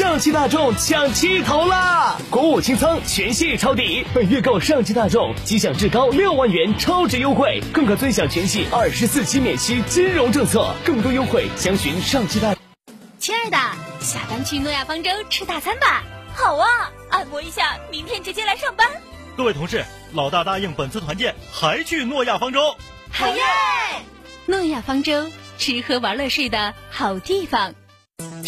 上汽大众抢七头啦！国五清仓，全系抄底。本月购上汽大众，即享至高六万元超值优惠，更可尊享全系二十四期免息金融政策。更多优惠，详询上汽大。亲爱的，下班去诺亚方舟吃大餐吧。好啊，按摩一下，明天直接来上班。各位同事，老大答应本次团建还去诺亚方舟。好耶！诺亚方舟，吃喝玩乐睡的好地方。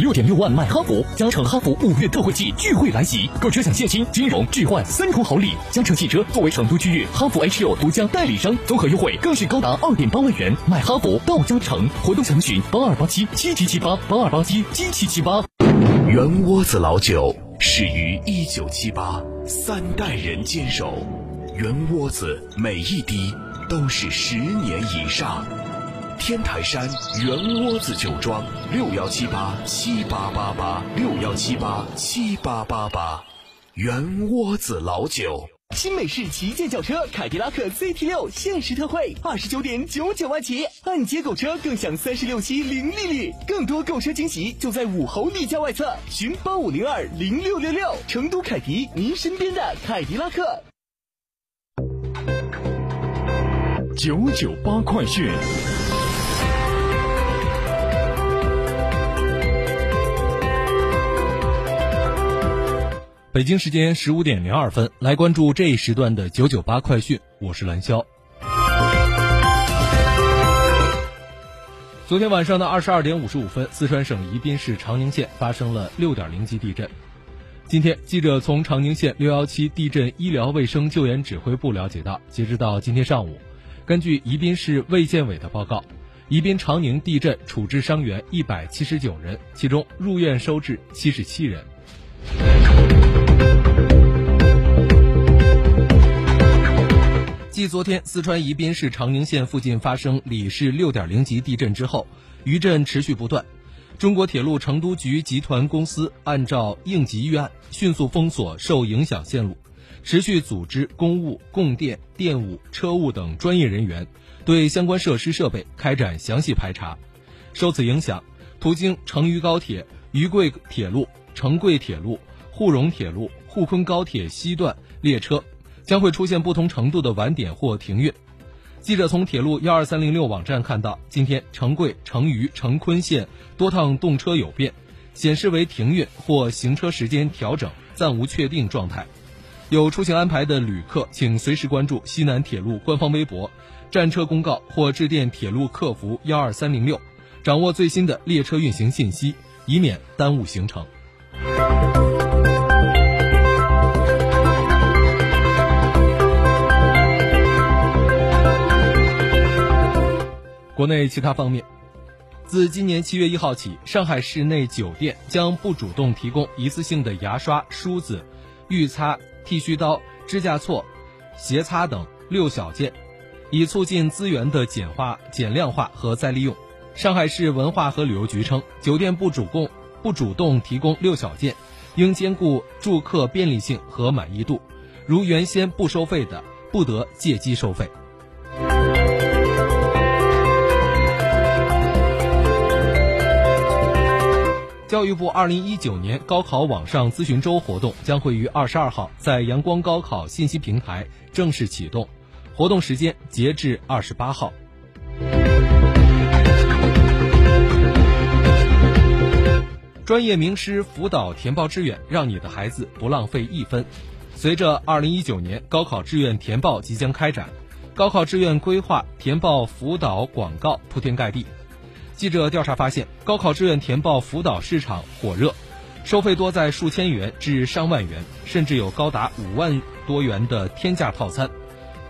六点六万买哈弗，嘉诚哈弗五月特惠季聚会来袭，购车享现金、金融、置换三重好礼。嘉诚汽车作为成都区域哈弗 H 六独家代理商，综合优惠更是高达二点八万元。买哈弗到嘉诚，活动详询八二八七七七七八八二八七七七七八。圆窝子老酒始于一九七八，三代人坚守，圆窝子每一滴都是十年以上。天台山圆窝子酒庄六幺七八七八八八六幺七八七八八八，圆窝子老酒。新美式旗舰轿车凯迪拉克 CT 六限时特惠，二十九点九九万起，按揭购车更享三十六期零利率，更多购车惊喜就在武侯立交外侧，寻八五零二零六六六。成都凯迪，您身边的凯迪拉克。九九八快讯。北京时间十五点零二分，来关注这一时段的九九八快讯，我是蓝霄。昨天晚上的二十二点五十五分，四川省宜宾市长宁县发生了六点零级地震。今天，记者从长宁县六幺七地震医疗卫生救援指挥部了解到，截止到今天上午，根据宜宾市卫健委的报告，宜宾长宁地震处置伤员一百七十九人，其中入院收治七十七人。继昨天四川宜宾市长宁县附近发生里氏六点零级地震之后，余震持续不断。中国铁路成都局集团公司按照应急预案，迅速封锁受影响线路，持续组织公务、供电、电务、车务等专业人员对相关设施设备开展详细排查。受此影响，途经成渝高铁、渝贵铁路、成贵铁路、沪蓉铁路、沪昆高铁西段列车。将会出现不同程度的晚点或停运。记者从铁路幺二三零六网站看到，今天成贵、成渝、成昆线多趟动车有变，显示为停运或行车时间调整，暂无确定状态。有出行安排的旅客，请随时关注西南铁路官方微博、站车公告或致电铁路客服幺二三零六，掌握最新的列车运行信息，以免耽误行程。国内其他方面，自今年七月一号起，上海市内酒店将不主动提供一次性的牙刷、梳子、浴擦、剃须刀、指甲锉、鞋擦等六小件，以促进资源的简化、减量化和再利用。上海市文化和旅游局称，酒店不主供不主动提供六小件，应兼顾住客便利性和满意度。如原先不收费的，不得借机收费。教育部二零一九年高考网上咨询周活动将会于二十二号在阳光高考信息平台正式启动，活动时间截至二十八号。专业名师辅导填报志愿，让你的孩子不浪费一分。随着二零一九年高考志愿填报即将开展，高考志愿规划、填报辅导广告铺天盖地。记者调查发现，高考志愿填报辅导市场火热，收费多在数千元至上万元，甚至有高达五万多元的天价套餐。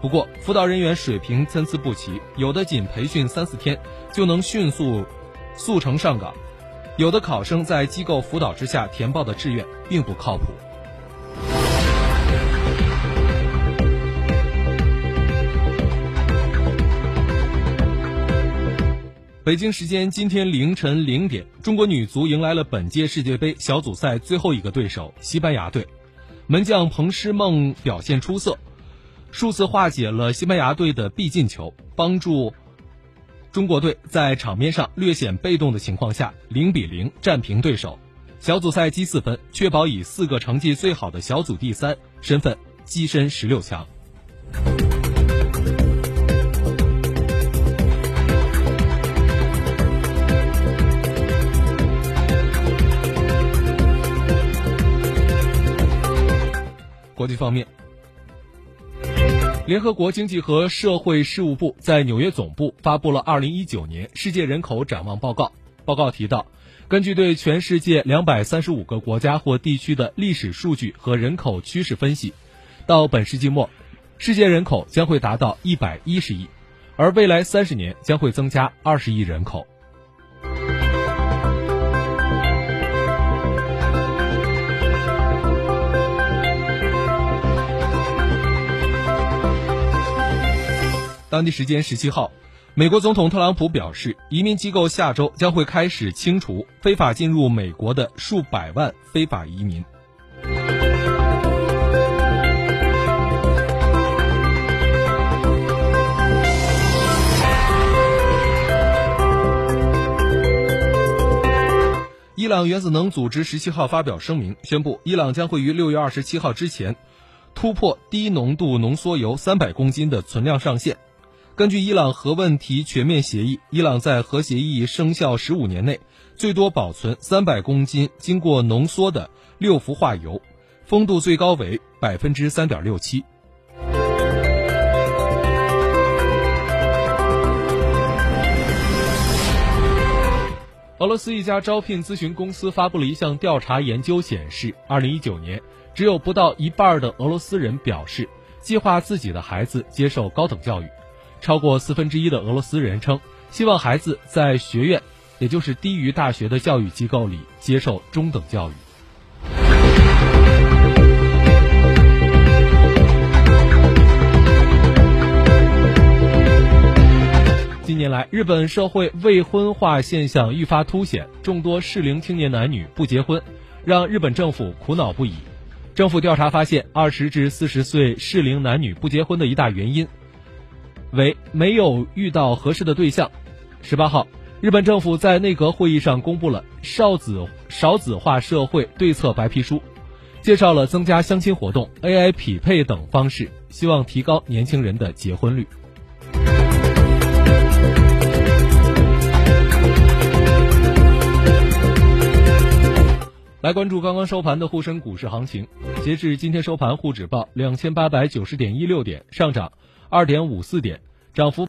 不过，辅导人员水平参差不齐，有的仅培训三四天就能迅速速成上岗，有的考生在机构辅导之下填报的志愿并不靠谱。北京时间今天凌晨零点，中国女足迎来了本届世界杯小组赛最后一个对手西班牙队，门将彭诗梦表现出色，数次化解了西班牙队的必进球，帮助中国队在场面上略显被动的情况下零比零战平对手，小组赛积四分，确保以四个成绩最好的小组第三身份跻身十六强。际方面，联合国经济和社会事务部在纽约总部发布了《二零一九年世界人口展望报告》。报告提到，根据对全世界两百三十五个国家或地区的历史数据和人口趋势分析，到本世纪末，世界人口将会达到一百一十亿，而未来三十年将会增加二十亿人口。当地时间十七号，美国总统特朗普表示，移民机构下周将会开始清除非法进入美国的数百万非法移民。伊朗原子能组织十七号发表声明，宣布伊朗将会于六月二十七号之前突破低浓度浓缩铀三百公斤的存量上限。根据伊朗核问题全面协议，伊朗在核协议生效十五年内，最多保存三百公斤经过浓缩的六氟化铀，丰度最高为百分之三点六七。俄罗斯一家招聘咨询公司发布了一项调查研究，显示，二零一九年只有不到一半的俄罗斯人表示计划自己的孩子接受高等教育。超过四分之一的俄罗斯人称，希望孩子在学院，也就是低于大学的教育机构里接受中等教育。近年来，日本社会未婚化现象愈发凸显，众多适龄青年男女不结婚，让日本政府苦恼不已。政府调查发现，二十至四十岁适龄男女不结婚的一大原因。为没有遇到合适的对象。十八号，日本政府在内阁会议上公布了少子少子化社会对策白皮书，介绍了增加相亲活动、AI 匹配等方式，希望提高年轻人的结婚率。来关注刚刚收盘的沪深股市行情，截至今天收盘，沪指报两千八百九十点一六点，上涨。二点五四点，涨幅。